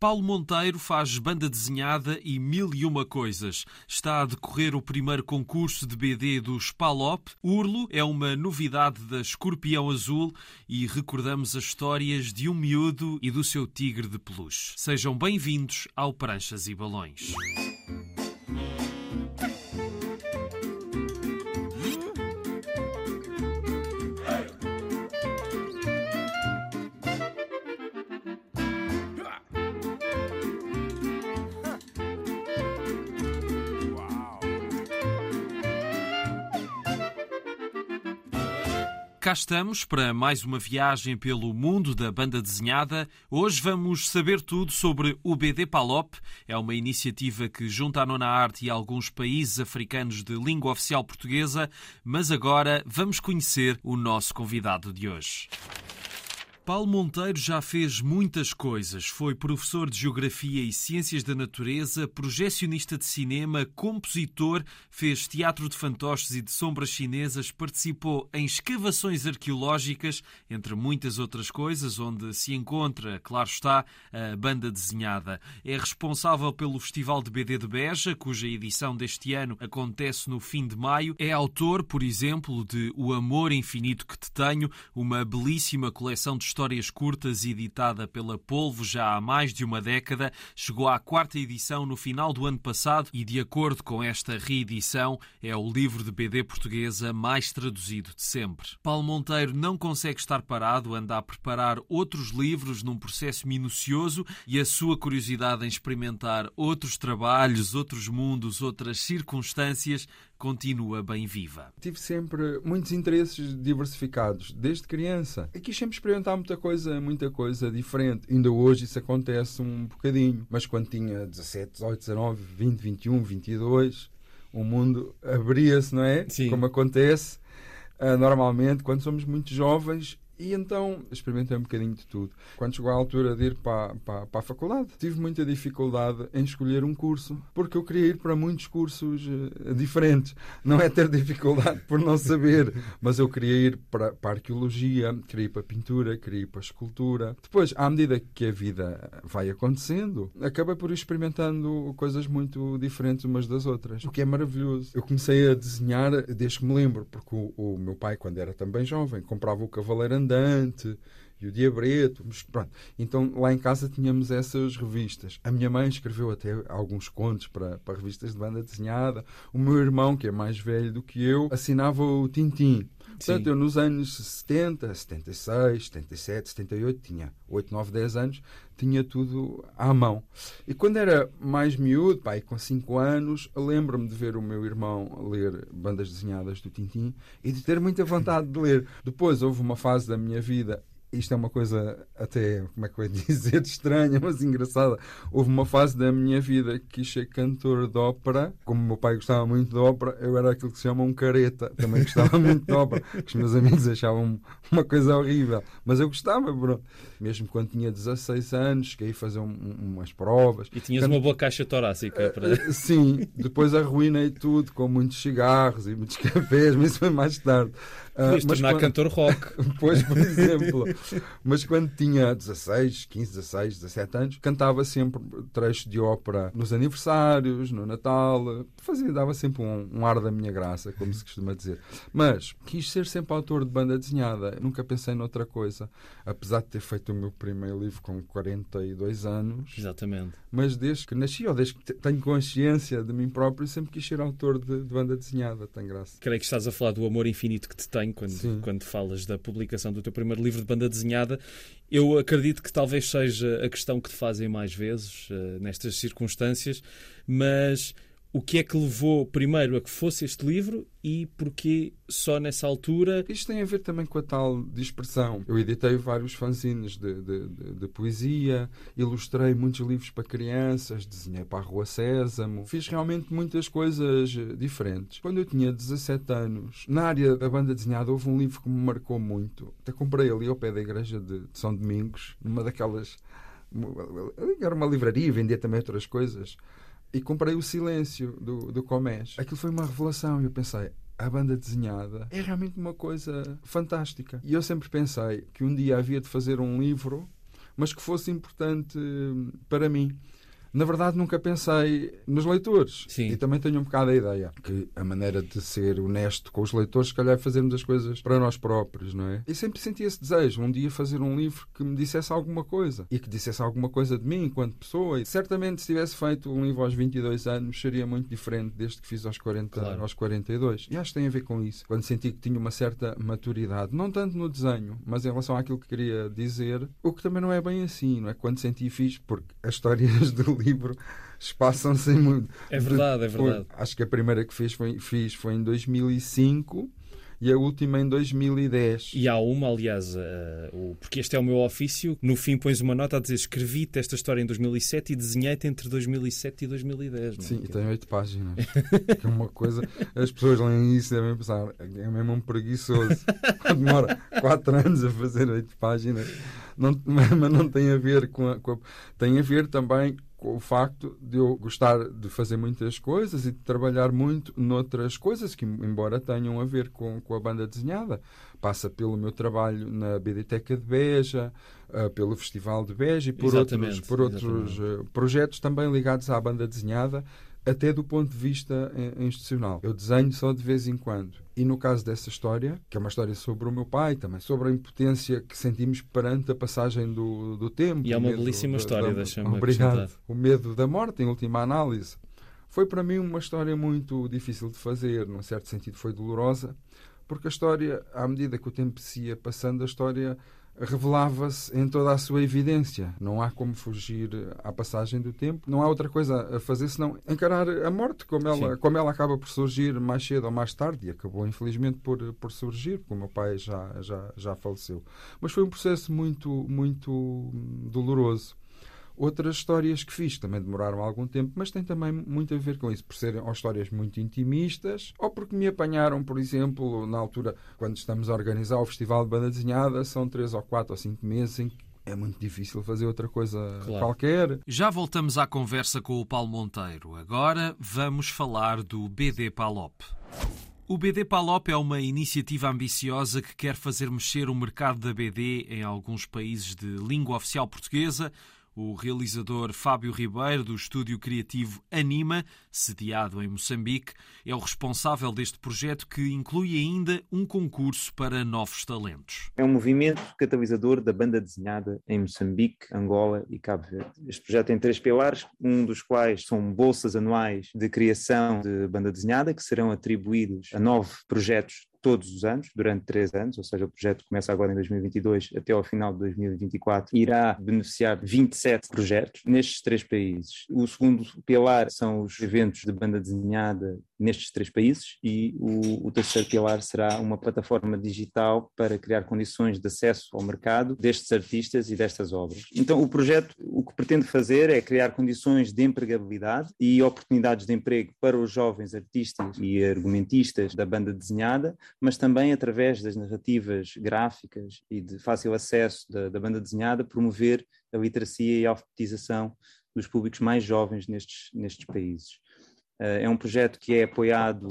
Paulo Monteiro faz banda desenhada e mil e uma coisas. Está a decorrer o primeiro concurso de BD dos Palop. Urlo é uma novidade da Escorpião Azul e recordamos as histórias de um miúdo e do seu tigre de peluche. Sejam bem-vindos ao Pranchas e Balões. Cá estamos para mais uma viagem pelo mundo da banda desenhada. Hoje vamos saber tudo sobre o BD Palop. É uma iniciativa que junta a Nona Arte e alguns países africanos de língua oficial portuguesa. Mas agora vamos conhecer o nosso convidado de hoje. Paulo Monteiro já fez muitas coisas. Foi professor de Geografia e Ciências da Natureza, projecionista de cinema, compositor, fez teatro de fantoches e de sombras chinesas, participou em escavações arqueológicas, entre muitas outras coisas, onde se encontra, claro está, a banda desenhada. É responsável pelo Festival de BD de Beja, cuja edição deste ano acontece no fim de maio. É autor, por exemplo, de O Amor Infinito que Te Tenho, uma belíssima coleção de histórias curtas editada pela Polvo já há mais de uma década, chegou à quarta edição no final do ano passado e, de acordo com esta reedição, é o livro de BD portuguesa mais traduzido de sempre. Paulo Monteiro não consegue estar parado, anda a preparar outros livros num processo minucioso e a sua curiosidade em experimentar outros trabalhos, outros mundos, outras circunstâncias continua bem viva. Tive sempre muitos interesses diversificados, desde criança. E quis sempre experimentar muita coisa, muita coisa diferente. Ainda hoje isso acontece um bocadinho. Mas quando tinha 17, 18, 19, 20, 21, 22, o mundo abria-se, não é? Sim. Como acontece uh, normalmente quando somos muito jovens e então experimentei um bocadinho de tudo. Quando chegou a altura de ir para, para, para, a faculdade, tive muita dificuldade em escolher um curso, porque eu queria ir para muitos cursos uh, diferentes. Não é ter dificuldade por não saber, mas eu queria ir para, para a arqueologia, queria ir para a pintura, queria ir para a escultura. Depois, à medida que a vida vai acontecendo, acabei por ir experimentando coisas muito diferentes umas das outras, o que é maravilhoso. Eu comecei a desenhar desde que me lembro, porque o, o meu pai, quando era também jovem, comprava o Cavaleiro Andante e o Diabreto. Pronto. Então lá em casa tínhamos essas revistas. A minha mãe escreveu até alguns contos para, para revistas de banda desenhada. O meu irmão, que é mais velho do que eu, assinava o Tintim. Portanto, Sim. eu nos anos 70, 76, 77, 78, tinha 8, 9, 10 anos, tinha tudo à mão. E quando era mais miúdo, pai, com 5 anos, lembro-me de ver o meu irmão ler bandas desenhadas do Tintim e de ter muita vontade de ler. Depois houve uma fase da minha vida isto é uma coisa até, como é que eu ia dizer, estranha, mas engraçada. Houve uma fase da minha vida que quis ser cantor de ópera. Como o meu pai gostava muito de ópera, eu era aquilo que se chama um careta. Também gostava muito de ópera. Os meus amigos achavam uma coisa horrível. Mas eu gostava, pronto. Mesmo quando tinha 16 anos, cheguei a fazer um, umas provas. E tinhas uma boa caixa torácica para... Sim, depois arruinei tudo com muitos cigarros e muitos cafés, mas isso foi mais tarde. Podias uh, tornar quando... cantor rock. Pois, por exemplo. mas quando tinha 16, 15, 16, 17 anos, cantava sempre trechos de ópera nos aniversários, no Natal. Fazia, dava sempre um, um ar da minha graça, como se costuma dizer. Mas quis ser sempre autor de banda desenhada. Nunca pensei noutra coisa. Apesar de ter feito o meu primeiro livro com 42 anos. Exatamente. Mas desde que nasci, ou desde que tenho consciência de mim próprio, sempre quis ser autor de, de banda desenhada. Tem graça. Creio que estás a falar do amor infinito que te quando, quando falas da publicação do teu primeiro livro de banda desenhada. Eu acredito que talvez seja a questão que te fazem mais vezes uh, nestas circunstâncias, mas o que é que levou primeiro a que fosse este livro e porquê só nessa altura? Isto tem a ver também com a tal dispersão. Eu editei vários fanzines de, de, de, de poesia, ilustrei muitos livros para crianças, desenhei para a Rua Sésamo, fiz realmente muitas coisas diferentes. Quando eu tinha 17 anos, na área da banda desenhada, houve um livro que me marcou muito. Até comprei ali ao pé da igreja de São Domingos, numa daquelas. Era uma livraria, vendia também outras coisas e comprei o Silêncio do, do Comés. Aquilo foi uma revelação eu pensei, a banda desenhada é realmente uma coisa fantástica. E eu sempre pensei que um dia havia de fazer um livro mas que fosse importante hum, para mim na verdade nunca pensei nos leitores. Sim. E também tenho um bocado a ideia que a maneira de ser honesto com os leitores, se calhar, é fazermos as coisas para nós próprios, não é? E sempre senti esse desejo, um dia fazer um livro que me dissesse alguma coisa e que dissesse alguma coisa de mim enquanto pessoa. E certamente, se tivesse feito um livro aos 22 anos, seria muito diferente deste que fiz aos, 40, claro. aos 42. E acho que tem a ver com isso. Quando senti que tinha uma certa maturidade, não tanto no desenho, mas em relação àquilo que queria dizer, o que também não é bem assim, não é? Quando senti e fiz, porque as histórias do livro espaçam-se muito. É verdade, é verdade. Acho que a primeira que fiz foi, fiz foi em 2005 e a última em 2010. E há uma, aliás, uh, o, porque este é o meu ofício, no fim pões uma nota a dizer escrevi-te esta história em 2007 e desenhei-te entre 2007 e 2010. Não? É? Sim, e tem oito páginas. que é uma coisa, as pessoas leem isso e devem pensar, é mesmo um preguiçoso. Demora quatro anos a fazer oito páginas. Não, mas não tem a ver com a, com a, Tem a ver também com o facto de eu gostar de fazer muitas coisas e de trabalhar muito noutras coisas que, embora tenham a ver com, com a banda desenhada, passa pelo meu trabalho na Biblioteca de Beja, uh, pelo Festival de Beja e por exatamente, outros, por outros uh, projetos também ligados à banda desenhada até do ponto de vista eh, institucional. Eu desenho só de vez em quando. E no caso dessa história, que é uma história sobre o meu pai, também sobre a impotência que sentimos perante a passagem do, do tempo. E é uma belíssima da, história, deixa-me Obrigado. O medo da morte, em última análise. Foi para mim uma história muito difícil de fazer, num certo sentido foi dolorosa, porque a história, à medida que o tempo se ia passando, a história revelava-se em toda a sua evidência. Não há como fugir à passagem do tempo. Não há outra coisa a fazer senão encarar a morte como ela, como ela acaba por surgir mais cedo ou mais tarde e acabou infelizmente por, por surgir, porque o meu pai já, já, já faleceu. Mas foi um processo muito, muito doloroso. Outras histórias que fiz também demoraram algum tempo, mas tem também muito a ver com isso, por serem ou histórias muito intimistas, ou porque me apanharam, por exemplo, na altura, quando estamos a organizar o Festival de Banda Desenhada, são três ou quatro ou cinco meses em que é muito difícil fazer outra coisa claro. qualquer. Já voltamos à conversa com o Paulo Monteiro. Agora vamos falar do BD Palop. O BD Palop é uma iniciativa ambiciosa que quer fazer mexer o mercado da BD em alguns países de língua oficial portuguesa, o realizador Fábio Ribeiro, do estúdio criativo Anima, sediado em Moçambique, é o responsável deste projeto que inclui ainda um concurso para novos talentos. É um movimento catalisador da banda desenhada em Moçambique, Angola e Cabo Verde. Este projeto tem três pilares, um dos quais são bolsas anuais de criação de banda desenhada, que serão atribuídos a nove projetos todos os anos, durante três anos, ou seja, o projeto começa agora em 2022 até ao final de 2024, irá beneficiar 27 projetos nestes três países. O segundo pilar são os eventos de banda desenhada nestes três países e o, o, terceiro pilar será uma plataforma digital para criar condições de acesso ao mercado destes artistas e destas obras. Então, o projeto o que pretende fazer é criar condições de empregabilidade e oportunidades de emprego para os jovens artistas e argumentistas da banda desenhada, mas também através das narrativas gráficas e de fácil acesso da, da banda desenhada, promover a literacia e a alfabetização dos públicos mais jovens nestes, nestes países. Uh, é um projeto que é apoiado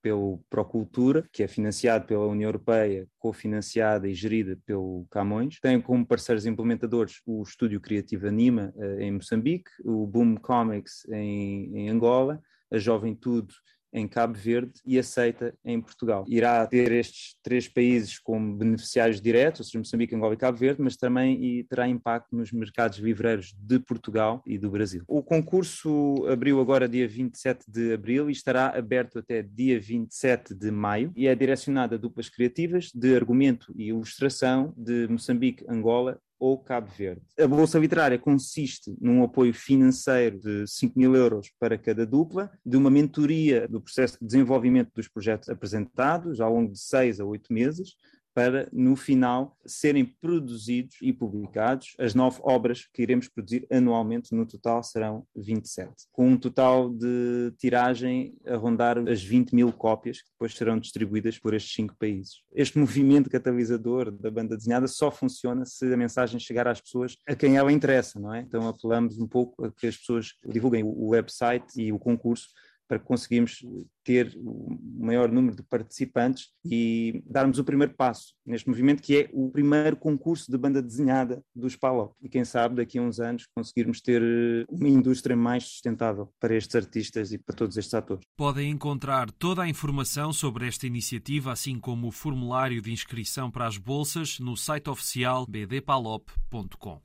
pelo Procultura, que é financiado pela União Europeia, cofinanciada e gerida pelo Camões. Tem como parceiros implementadores o Estúdio Criativo Anima, uh, em Moçambique, o Boom Comics, em, em Angola, a Jovem Tudo em Cabo Verde e aceita em Portugal. Irá ter estes três países como beneficiários diretos, ou seja, Moçambique, Angola e Cabo Verde, mas também terá impacto nos mercados livreiros de Portugal e do Brasil. O concurso abriu agora dia 27 de abril e estará aberto até dia 27 de maio e é direcionado a duplas criativas de argumento e ilustração de Moçambique, Angola ou Cabo Verde. A Bolsa Literária consiste num apoio financeiro de 5 mil euros para cada dupla, de uma mentoria do processo de desenvolvimento dos projetos apresentados ao longo de seis a oito meses, para, no final, serem produzidos e publicados as nove obras que iremos produzir anualmente. No total serão 27, com um total de tiragem a rondar as 20 mil cópias, que depois serão distribuídas por estes cinco países. Este movimento catalisador da banda desenhada só funciona se a mensagem chegar às pessoas a quem ela interessa, não é? Então apelamos um pouco a que as pessoas divulguem o website e o concurso para conseguirmos ter o maior número de participantes e darmos o primeiro passo neste movimento, que é o primeiro concurso de banda desenhada dos PALOP. E quem sabe daqui a uns anos conseguirmos ter eh, uma indústria mais sustentável para estes artistas e para todos estes atores. Podem encontrar toda a informação sobre esta iniciativa, assim como o formulário de inscrição para as bolsas, no site oficial bdpalop.com.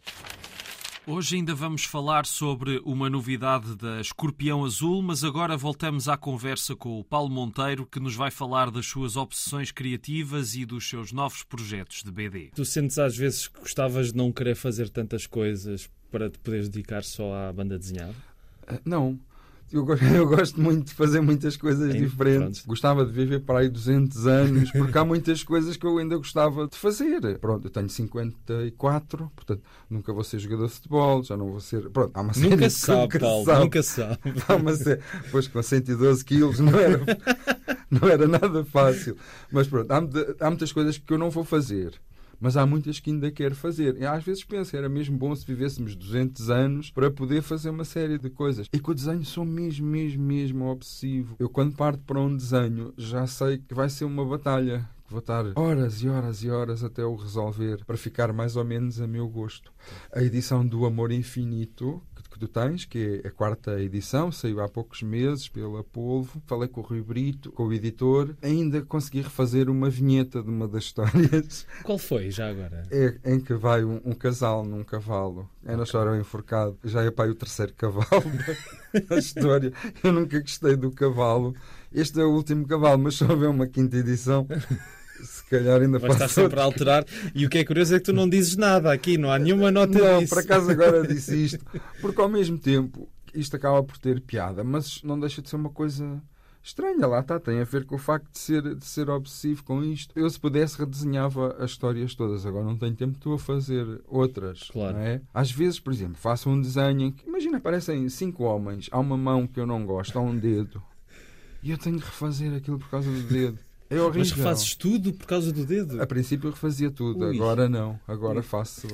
Hoje ainda vamos falar sobre uma novidade da Escorpião Azul, mas agora voltamos à conversa com o Paulo Monteiro, que nos vai falar das suas obsessões criativas e dos seus novos projetos de BD. Tu sentes às vezes que gostavas de não querer fazer tantas coisas para te poderes dedicar só à banda desenhada? Ah, não. Eu, eu, gosto muito de fazer muitas coisas é diferentes. Pronto. Gostava de viver para aí 200 anos, porque há muitas coisas que eu ainda gostava de fazer. Pronto, eu tenho 54, portanto, nunca vou ser jogador de futebol, já não vou ser. Pronto, há uma série nunca sabe, nunca Paulo, sabe. nunca sabe. Há uma série... Pois com 112 quilos não era, não era nada fácil. Mas pronto, há, há muitas coisas que eu não vou fazer mas há muitas que ainda quero fazer. E às vezes penso, era mesmo bom se vivêssemos 200 anos para poder fazer uma série de coisas. E com o desenho sou mesmo, mesmo, mesmo obsessivo. Eu quando parto para um desenho já sei que vai ser uma batalha vou estar horas e horas e horas até o resolver para ficar mais ou menos a meu gosto. A edição do Amor Infinito, tu tens, que é a quarta edição, saiu há poucos meses pela Polvo. Falei com o Rui Brito, com o editor. Ainda consegui refazer uma vinheta de uma das histórias. Qual foi, já agora? É em que vai um, um casal num cavalo. É na história enforcado. Já é pai o terceiro cavalo da história. Eu nunca gostei do cavalo. Este é o último cavalo, mas só houver uma quinta edição se calhar ainda Vai estar sempre a alterar. E o que é curioso é que tu não dizes nada aqui, não há nenhuma nota não, disso. por acaso agora disse isto. Porque ao mesmo tempo isto acaba por ter piada, mas não deixa de ser uma coisa estranha. Lá está, tem a ver com o facto de ser, de ser obsessivo com isto. Eu, se pudesse, redesenhava as histórias todas. Agora não tenho tempo, estou a fazer outras. Claro. É? Às vezes, por exemplo, faço um desenho em que, imagina, aparecem cinco homens, há uma mão que eu não gosto, há um dedo. E eu tenho que refazer aquilo por causa do dedo. É horrível. Mas refazes tudo por causa do dedo? A princípio eu refazia tudo, Ui. agora não. Agora faço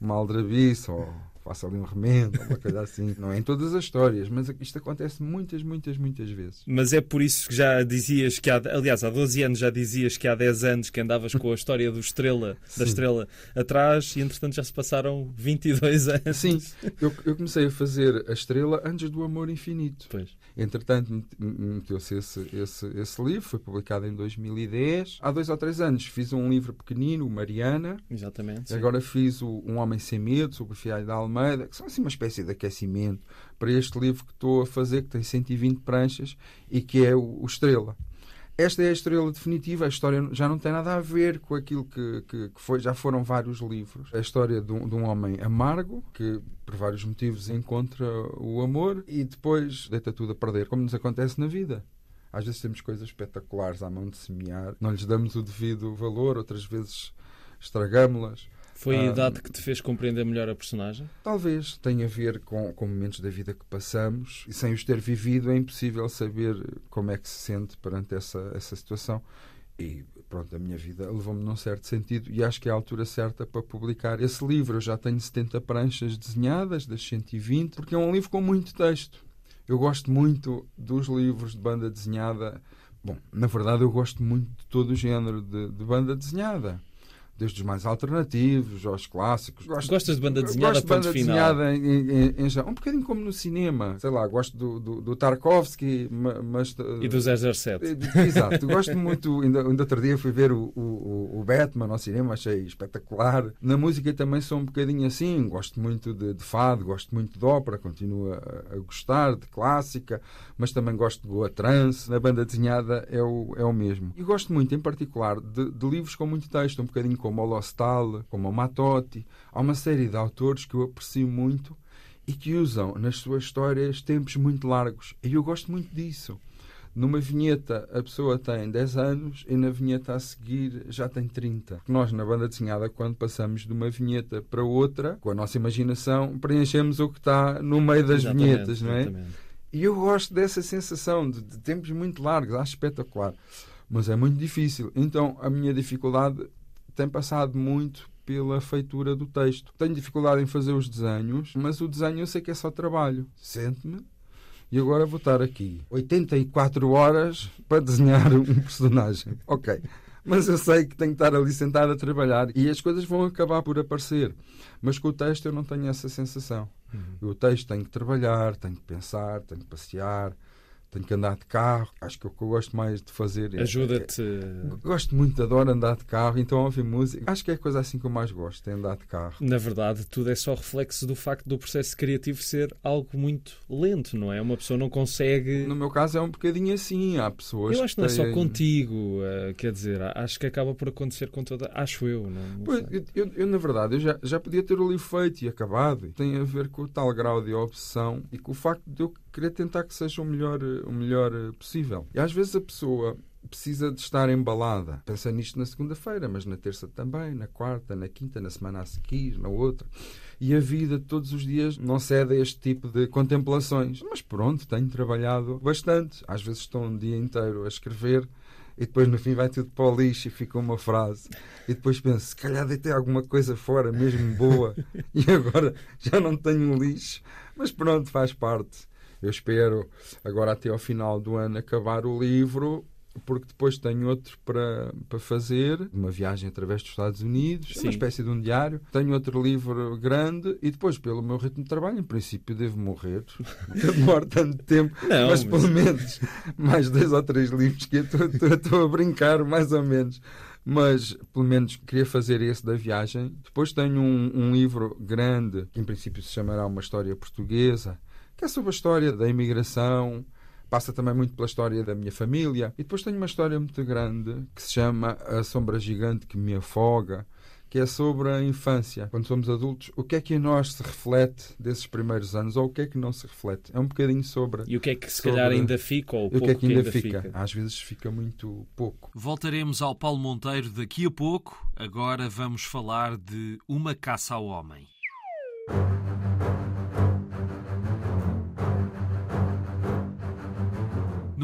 uma aldrabice ou faço ali um remendo, uma coisa assim. Não é em todas as histórias, mas isto acontece muitas, muitas, muitas vezes. Mas é por isso que já dizias que há, aliás, há 12 anos já dizias que há 10 anos que andavas com a história do Estrela, da Estrela atrás e entretanto já se passaram 22 anos. Sim, eu, eu comecei a fazer a Estrela antes do Amor Infinito. Pois. Entretanto, meteu-se esse, esse, esse livro, foi publicado em 2010. Há dois ou três anos fiz um livro pequenino, Mariana. Exatamente. Agora fiz o Um Homem Sem Medo, sobre o Fialho da Almeida, que são assim uma espécie de aquecimento para este livro que estou a fazer, que tem 120 pranchas e que é o, o Estrela. Esta é a estrela definitiva. A história já não tem nada a ver com aquilo que, que, que foi. Já foram vários livros. A história de um, de um, homem amargo que, por vários motivos, encontra o amor e depois deita tudo a perder, como nos acontece na vida. Às vezes temos coisas espetaculares à mão de semear, não lhes damos o devido valor, outras vezes estragamos-las. Foi a idade que te fez compreender melhor a personagem? Talvez tenha a ver com, com momentos da vida que passamos e sem os ter vivido é impossível saber como é que se sente perante essa, essa situação. E pronto, a minha vida levou-me num certo sentido e acho que é a altura certa para publicar esse livro. Eu já tenho 70 pranchas desenhadas, das 120, porque é um livro com muito texto. Eu gosto muito dos livros de banda desenhada. Bom, na verdade, eu gosto muito de todo o género de, de banda desenhada desde os mais alternativos aos clássicos. Gosto, Gostas de banda desenhada gosto de banda desenhada em, em, em, um bocadinho como no cinema. Sei lá, gosto do, do, do Tarkovsky, mas... E do 007. Exato. gosto muito... Ainda, ainda outro dia fui ver o, o, o Batman ao cinema, achei espetacular. Na música também sou um bocadinho assim. Gosto muito de, de fado, gosto muito de ópera, continuo a, a, gostar de clássica, mas também gosto de boa trance. Na banda desenhada é o, é o mesmo. E gosto muito, em particular, de, de livros com muito texto, um bocadinho como o Lostal, como o Matotti. Há uma série de autores que eu aprecio muito e que usam nas suas histórias tempos muito largos. E eu gosto muito disso. Numa vinheta a pessoa tem 10 anos e na vinheta a seguir já tem 30. Nós, na banda desenhada, quando passamos de uma vinheta para outra, com a nossa imaginação, preenchemos o que está no meio das exatamente, vinhetas, não é? Exatamente. E eu gosto dessa sensação de, de tempos muito largos, acho espetacular. Mas é muito difícil. Então a minha dificuldade tem passado muito pela feitura do texto. Tenho dificuldade em fazer os desenhos, mas o desenho eu sei que é só trabalho. Sente-me e agora vou estar aqui 84 horas para desenhar um personagem. Ok. Mas eu sei que tenho que estar ali sentado a trabalhar e as coisas vão acabar por aparecer. Mas com o texto eu não tenho essa sensação. Uhum. O texto tenho que trabalhar, tenho que pensar, tenho que passear, tenho que andar de carro. Acho que o que eu gosto mais de fazer é. Ajuda-te. É, gosto muito, adoro andar de carro, então ouvir música. Acho que é a coisa assim que eu mais gosto, é andar de carro. Na verdade, tudo é só reflexo do facto do processo criativo ser algo muito lento, não é? Uma pessoa não consegue. No meu caso é um bocadinho assim. Há pessoas. Eu acho que não é só contigo, uh, quer dizer, acho que acaba por acontecer com toda. Acho eu, não, não pois, eu, eu, eu, na verdade, eu já, já podia ter o livro feito e acabado. Tem a ver com o tal grau de obsessão e com o facto de eu querer tentar que seja o melhor, o melhor possível. E às vezes a pessoa precisa de estar embalada. Pensa nisto na segunda-feira, mas na terça também, na quarta, na quinta, na semana a seguir, na outra. E a vida todos os dias não cede a este tipo de contemplações. Mas pronto, tenho trabalhado bastante. Às vezes estou um dia inteiro a escrever e depois no fim vai tudo para o lixo e fica uma frase. E depois penso, se calhar deitei alguma coisa fora, mesmo boa, e agora já não tenho lixo. Mas pronto, faz parte. Eu espero agora até ao final do ano acabar o livro porque depois tenho outro para, para fazer, uma viagem através dos Estados Unidos, Sim. uma espécie de um diário. Tenho outro livro grande e depois, pelo meu ritmo de trabalho, em princípio devo morrer. Eu demoro tanto tempo, Não, mas, mas, pelo menos mais dois ou três livros que eu estou a brincar, mais ou menos. Mas pelo menos queria fazer esse da viagem. Depois tenho um, um livro grande, que em princípio se chamará Uma História Portuguesa que é sobre a história da imigração, passa também muito pela história da minha família. E depois tenho uma história muito grande que se chama A Sombra Gigante que Me Afoga, que é sobre a infância. Quando somos adultos, o que é que em nós se reflete desses primeiros anos ou o que é que não se reflete? É um bocadinho sobre. E o que é que se sobre... calhar ainda fica ou o pouco que é que ainda, ainda fica? fica? Às vezes fica muito pouco. Voltaremos ao Paulo Monteiro daqui a pouco. Agora vamos falar de Uma Caça ao Homem.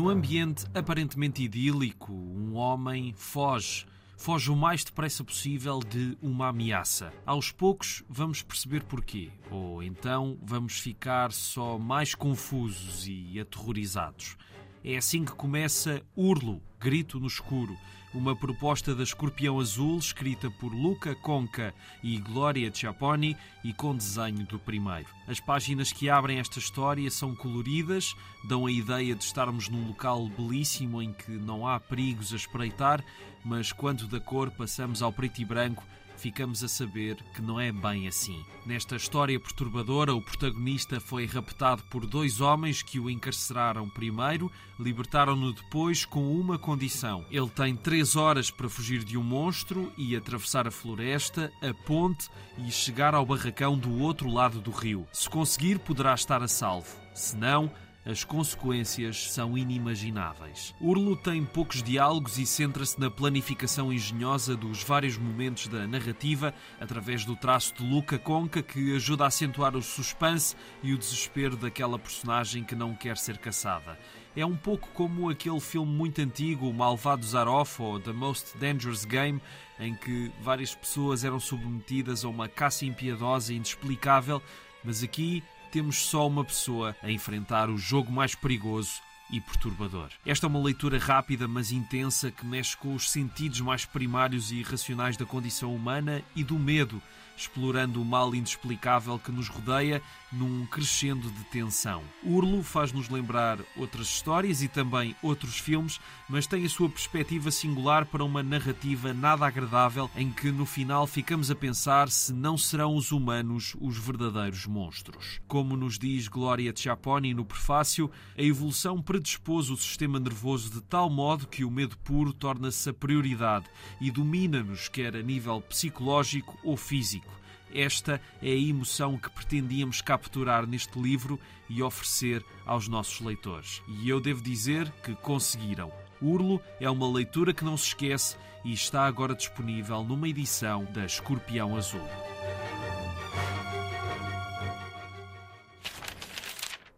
Num ambiente aparentemente idílico, um homem foge. Foge o mais depressa possível de uma ameaça. Aos poucos vamos perceber porquê, ou então vamos ficar só mais confusos e aterrorizados. É assim que começa Urlo, Grito no Escuro, uma proposta da Escorpião Azul escrita por Luca Conca e Gloria Ciapponi e com desenho do primeiro. As páginas que abrem esta história são coloridas, dão a ideia de estarmos num local belíssimo em que não há perigos a espreitar, mas quando da cor passamos ao preto e branco, ficamos a saber que não é bem assim. Nesta história perturbadora, o protagonista foi raptado por dois homens que o encarceraram primeiro, libertaram-no depois com uma condição. Ele tem três horas para fugir de um monstro e atravessar a floresta, a ponte e chegar ao barracão do outro lado do rio. Se conseguir, poderá estar a salvo. Se não, as consequências são inimagináveis. Urlo tem poucos diálogos e centra-se na planificação engenhosa dos vários momentos da narrativa, através do traço de Luca Conca, que ajuda a acentuar o suspense e o desespero daquela personagem que não quer ser caçada. É um pouco como aquele filme muito antigo, O Malvado Zaroff ou The Most Dangerous Game, em que várias pessoas eram submetidas a uma caça impiedosa e inexplicável, mas aqui temos só uma pessoa a enfrentar o jogo mais perigoso e perturbador. Esta é uma leitura rápida, mas intensa, que mexe com os sentidos mais primários e irracionais da condição humana e do medo explorando o mal inexplicável que nos rodeia num crescendo de tensão. Urlo faz-nos lembrar outras histórias e também outros filmes, mas tem a sua perspectiva singular para uma narrativa nada agradável em que no final ficamos a pensar se não serão os humanos os verdadeiros monstros. Como nos diz Gloria Ciapponi no prefácio, a evolução predispôs o sistema nervoso de tal modo que o medo puro torna-se a prioridade e domina-nos, quer a nível psicológico ou físico. Esta é a emoção que pretendíamos capturar neste livro e oferecer aos nossos leitores. E eu devo dizer que conseguiram. Urlo é uma leitura que não se esquece e está agora disponível numa edição da Escorpião Azul.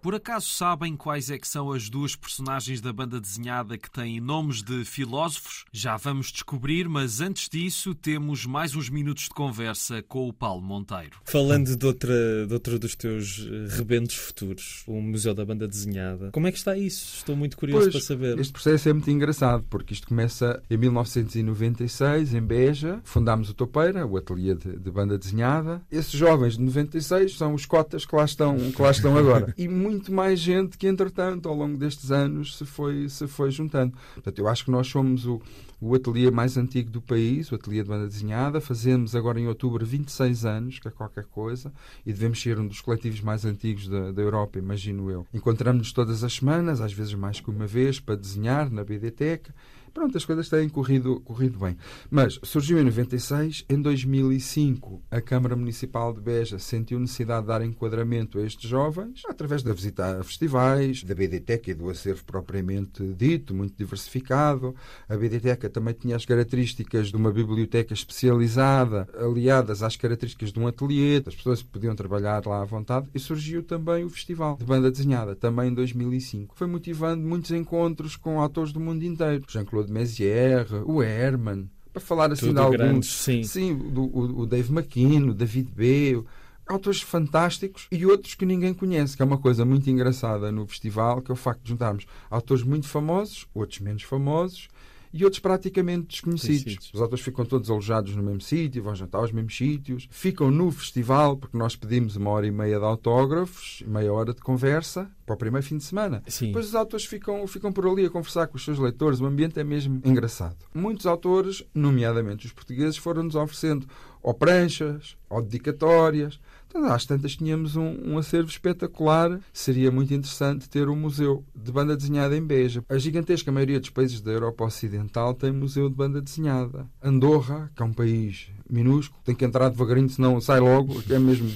Por acaso sabem quais é que são as duas personagens da banda desenhada que têm nomes de filósofos? Já vamos descobrir, mas antes disso temos mais uns minutos de conversa com o Paulo Monteiro. Falando de outra, de outro dos teus eh, rebentos futuros, o Museu da Banda Desenhada, como é que está isso? Estou muito curioso pois, para saber. Este processo é muito engraçado, porque isto começa em 1996, em Beja. Fundámos o Topeira, o ateliê de, de banda desenhada. Esses jovens de 96 são os cotas que lá estão, que lá estão agora. E muito mais gente que, entretanto, ao longo destes anos, se foi, se foi juntando. Portanto, eu acho que nós somos o, o ateliê mais antigo do país, o ateliê de banda desenhada. Fazemos agora em outubro 26 anos, que é qualquer coisa, e devemos ser um dos coletivos mais antigos da, da Europa, imagino eu. Encontramos-nos todas as semanas, às vezes mais que uma vez, para desenhar na BDTEC Pronto, as coisas têm corrido, corrido bem. Mas surgiu em 96, em 2005, a Câmara Municipal de Beja sentiu necessidade de dar enquadramento a estes jovens através da visita a festivais, da BDTEC e do acervo propriamente dito, muito diversificado. A BDTEC também tinha as características de uma biblioteca especializada, aliadas às características de um ateliê, as pessoas podiam trabalhar lá à vontade, e surgiu também o Festival de Banda Desenhada, também em 2005. Foi motivando muitos encontros com autores do mundo inteiro. Jean-Claude Claude Mézières, o Herman, para falar assim Tudo de alguns. Grandes, sim. sim do, o, o Dave McKean, o David B. Autores fantásticos e outros que ninguém conhece, que é uma coisa muito engraçada no festival, que é o facto de juntarmos autores muito famosos, outros menos famosos, e outros praticamente desconhecidos. Os autores ficam todos alojados no mesmo sítio, vão jantar aos mesmos sítios, ficam no festival, porque nós pedimos uma hora e meia de autógrafos, meia hora de conversa, para o primeiro fim de semana. Sim. Depois os autores ficam, ficam por ali a conversar com os seus leitores, o ambiente é mesmo engraçado. Muitos autores, nomeadamente os portugueses, foram-nos oferecendo ou pranchas, ou dedicatórias, às tantas tínhamos um, um, acervo espetacular. Seria muito interessante ter um museu de banda desenhada em Beja. A gigantesca maioria dos países da Europa Ocidental tem museu de banda desenhada. Andorra, que é um país minúsculo, tem que entrar devagarinho, senão sai logo, é mesmo.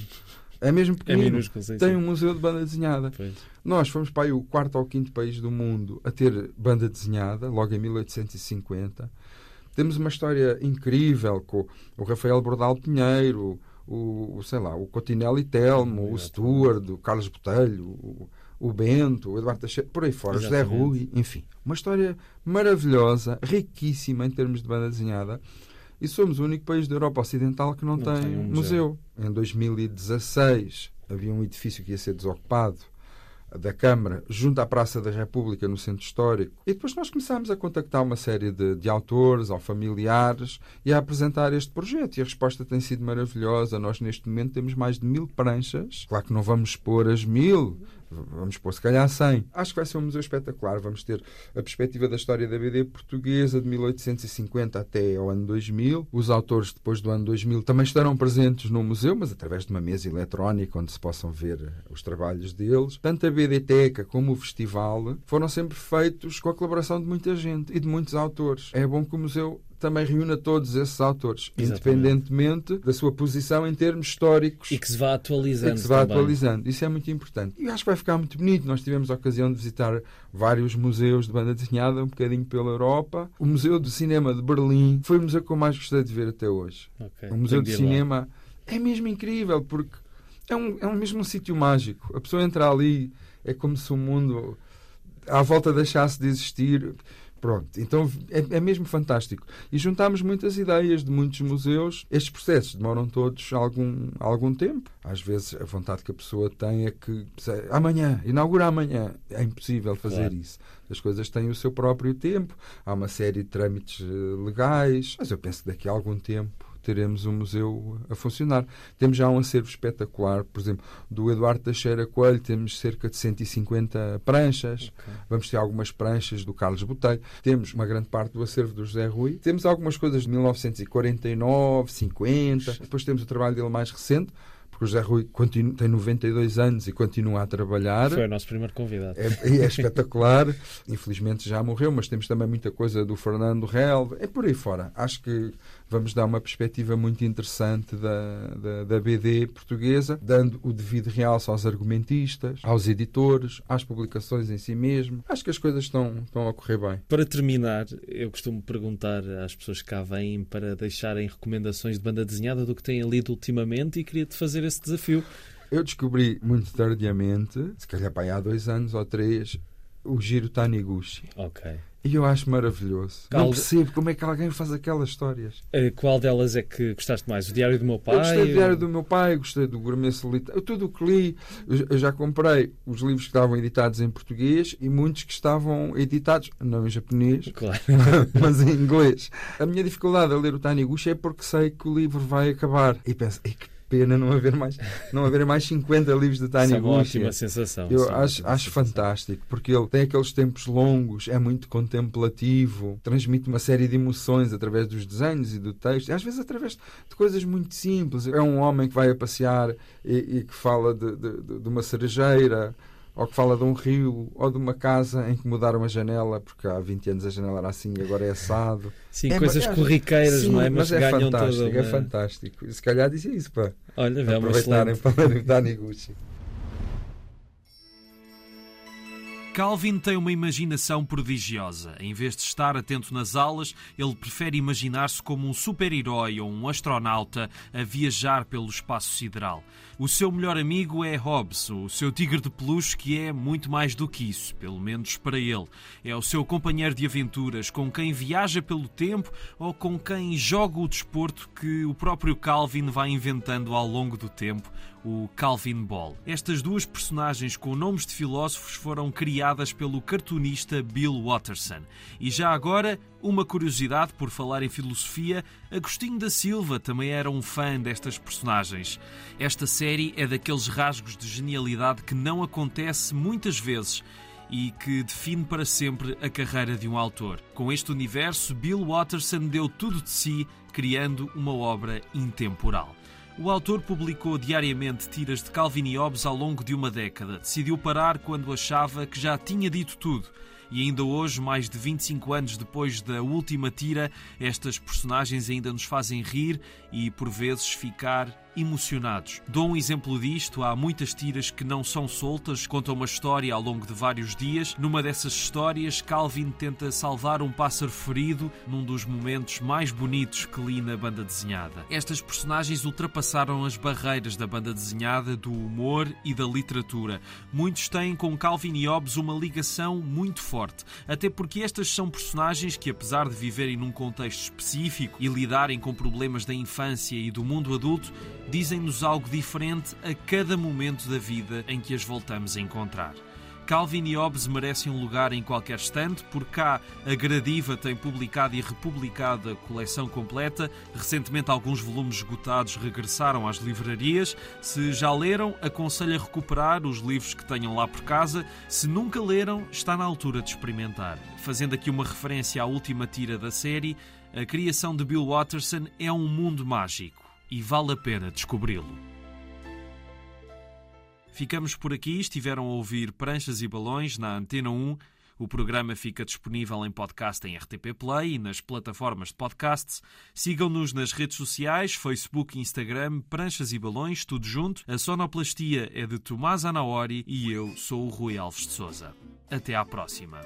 É mesmo pequenino. É minúsculo, sim, tem sim. um museu de banda desenhada. Pois. Nós fomos para aí o quarto ou quinto país do mundo a ter banda desenhada, logo em 1850. Temos uma história incrível com o Rafael Bordal Pinheiro, o, sei lá, o Cotinelli Telmo, o Stuart, o Carlos Botelho, o, o Bento, o Eduardo Teixeira, por aí fora, José Rui, enfim. Uma história maravilhosa, riquíssima em termos de banda desenhada. E somos o único país da Europa Ocidental que não, não tem, tem um museu. museu. Em 2016 havia um edifício que ia ser desocupado da Câmara junto à Praça da República, no Centro Histórico. E depois nós começámos a contactar uma série de, de autores ou familiares e a apresentar este projeto. E a resposta tem sido maravilhosa. Nós, neste momento, temos mais de mil pranchas. Claro que não vamos expor as mil, vamos pôr se calhar 100. Acho que vai ser um museu espetacular. Vamos ter a perspectiva da história da BD portuguesa de 1850 até ao ano 2000. Os autores depois do ano 2000 também estarão presentes no museu, mas através de uma mesa eletrónica onde se possam ver os trabalhos deles. Tanto a BDteca como o festival foram sempre feitos com a colaboração de muita gente e de muitos autores. É bom que o museu também reúna todos esses autores, Exatamente. independentemente da sua posição em termos históricos. E que se vá atualizando. E que se vá atualizando. Isso é muito importante. E acho que vai ficar muito bonito. Nós tivemos a ocasião de visitar vários museus de banda desenhada, um bocadinho pela Europa. O Museu de Cinema de Berlim foi o museu que eu mais gostei de ver até hoje. Okay. O Museu de Cinema lá. é mesmo incrível, porque é, um, é um mesmo um sítio mágico. A pessoa entra ali, é como se o mundo à volta deixasse de existir Pronto, então é, é, mesmo fantástico. E juntámos muitas ideias de muitos museus. Estes processos demoram todos algum, algum tempo. Às vezes a vontade que a pessoa tem é que amanhã, inaugura amanhã. É impossível fazer isso. As coisas têm o seu próprio tempo. Há uma série de trâmites eh, legais. Mas eu penso que daqui a algum tempo teremos um museu a funcionar. Temos já um acervo espetacular, por exemplo, do Eduardo Teixeira Coelho, temos cerca de 150 pranchas, okay. vamos ter algumas pranchas do Carlos Botelho, temos uma grande parte do acervo do José Rui, temos algumas coisas de 1949, 50, depois temos o trabalho dele mais recente, porque o José Rui continua, tem 92 anos e continua a trabalhar. Foi o nosso primeiro convidado. É, é espetacular. Infelizmente já morreu, mas temos também muita coisa do Fernando Relve. É por aí fora. Acho que vamos dar uma perspectiva muito interessante da, da, da, BD portuguesa, dando o devido realce aos argumentistas, aos editores, às publicações em si mesmo. Acho que as coisas estão, estão a correr bem. Para terminar, eu costumo perguntar às pessoas que cá vêm para deixarem recomendações de banda desenhada do que têm lido ultimamente e queria-te fazer esse desafio. Eu descobri muito tardiamente, se calhar há dois anos ou três, o Giro Taniguchi. Ok. E eu acho maravilhoso. Não percebo como é que alguém faz aquelas histórias. Uh, qual delas é que gostaste mais? O Diário do Meu Pai? Eu gostei do Diário do Meu Pai, gostei do Gourmet Solitário. Tudo o que li. Eu já comprei os livros que estavam editados em português e muitos que estavam editados, não em japonês, claro. mas em inglês. A minha dificuldade a ler o Taniguchi é porque sei que o livro vai acabar. E penso, que pena não haver mais, não haver mais 50 livros de Taniguchi. É uma ótima sensação. Eu sim, acho, acho fantástico, porque ele tem aqueles tempos longos, é muito contemplativo, transmite uma série de emoções através dos desenhos e do texto, e às vezes através de coisas muito simples. É um homem que vai a passear e, e que fala de, de, de uma cerejeira ou que fala de um rio, ou de uma casa em que mudaram a janela, porque há 20 anos a janela era assim e agora é assado. Sim, é, coisas corriqueiras, sim, não é? Mas, mas é fantástico, uma... é fantástico. Se calhar dizia isso para, Olha, para aproveitarem para ler o. Calvin tem uma imaginação prodigiosa. Em vez de estar atento nas aulas, ele prefere imaginar-se como um super-herói ou um astronauta a viajar pelo espaço sideral. O seu melhor amigo é Hobbes, o seu tigre de peluche, que é muito mais do que isso, pelo menos para ele. É o seu companheiro de aventuras, com quem viaja pelo tempo ou com quem joga o desporto que o próprio Calvin vai inventando ao longo do tempo, o Calvin Ball. Estas duas personagens com nomes de filósofos foram criadas pelo cartunista Bill Watterson. E já agora, uma curiosidade por falar em filosofia, Agostinho da Silva também era um fã destas personagens. Esta série é daqueles rasgos de genialidade que não acontece muitas vezes e que define para sempre a carreira de um autor. Com este universo, Bill Watterson deu tudo de si, criando uma obra intemporal. O autor publicou diariamente tiras de Calvin e Hobbes ao longo de uma década. Decidiu parar quando achava que já tinha dito tudo. E ainda hoje, mais de 25 anos depois da última tira, estas personagens ainda nos fazem rir e, por vezes, ficar emocionados. Dou um exemplo disto: há muitas tiras que não são soltas, contam uma história ao longo de vários dias. Numa dessas histórias, Calvin tenta salvar um pássaro ferido num dos momentos mais bonitos que li na banda desenhada. Estas personagens ultrapassaram as barreiras da banda desenhada, do humor e da literatura. Muitos têm com Calvin e Hobbes uma ligação muito forte, até porque estas são personagens que, apesar de viverem num contexto específico e lidarem com problemas da infância e do mundo adulto, dizem-nos algo diferente a cada momento da vida em que as voltamos a encontrar. Calvin e Hobbes merecem um lugar em qualquer estante, por cá a Gradiva tem publicado e republicado a coleção completa. Recentemente alguns volumes esgotados regressaram às livrarias. Se já leram, aconselho a recuperar os livros que tenham lá por casa. Se nunca leram, está na altura de experimentar. Fazendo aqui uma referência à última tira da série, a criação de Bill Watterson é um mundo mágico e vale a pena descobri-lo. Ficamos por aqui. Estiveram a ouvir Pranchas e Balões na Antena 1. O programa fica disponível em podcast em RTP Play e nas plataformas de podcasts. Sigam-nos nas redes sociais, Facebook Instagram, Pranchas e Balões, tudo junto. A sonoplastia é de Tomás Anaori e eu sou o Rui Alves de Souza. Até à próxima.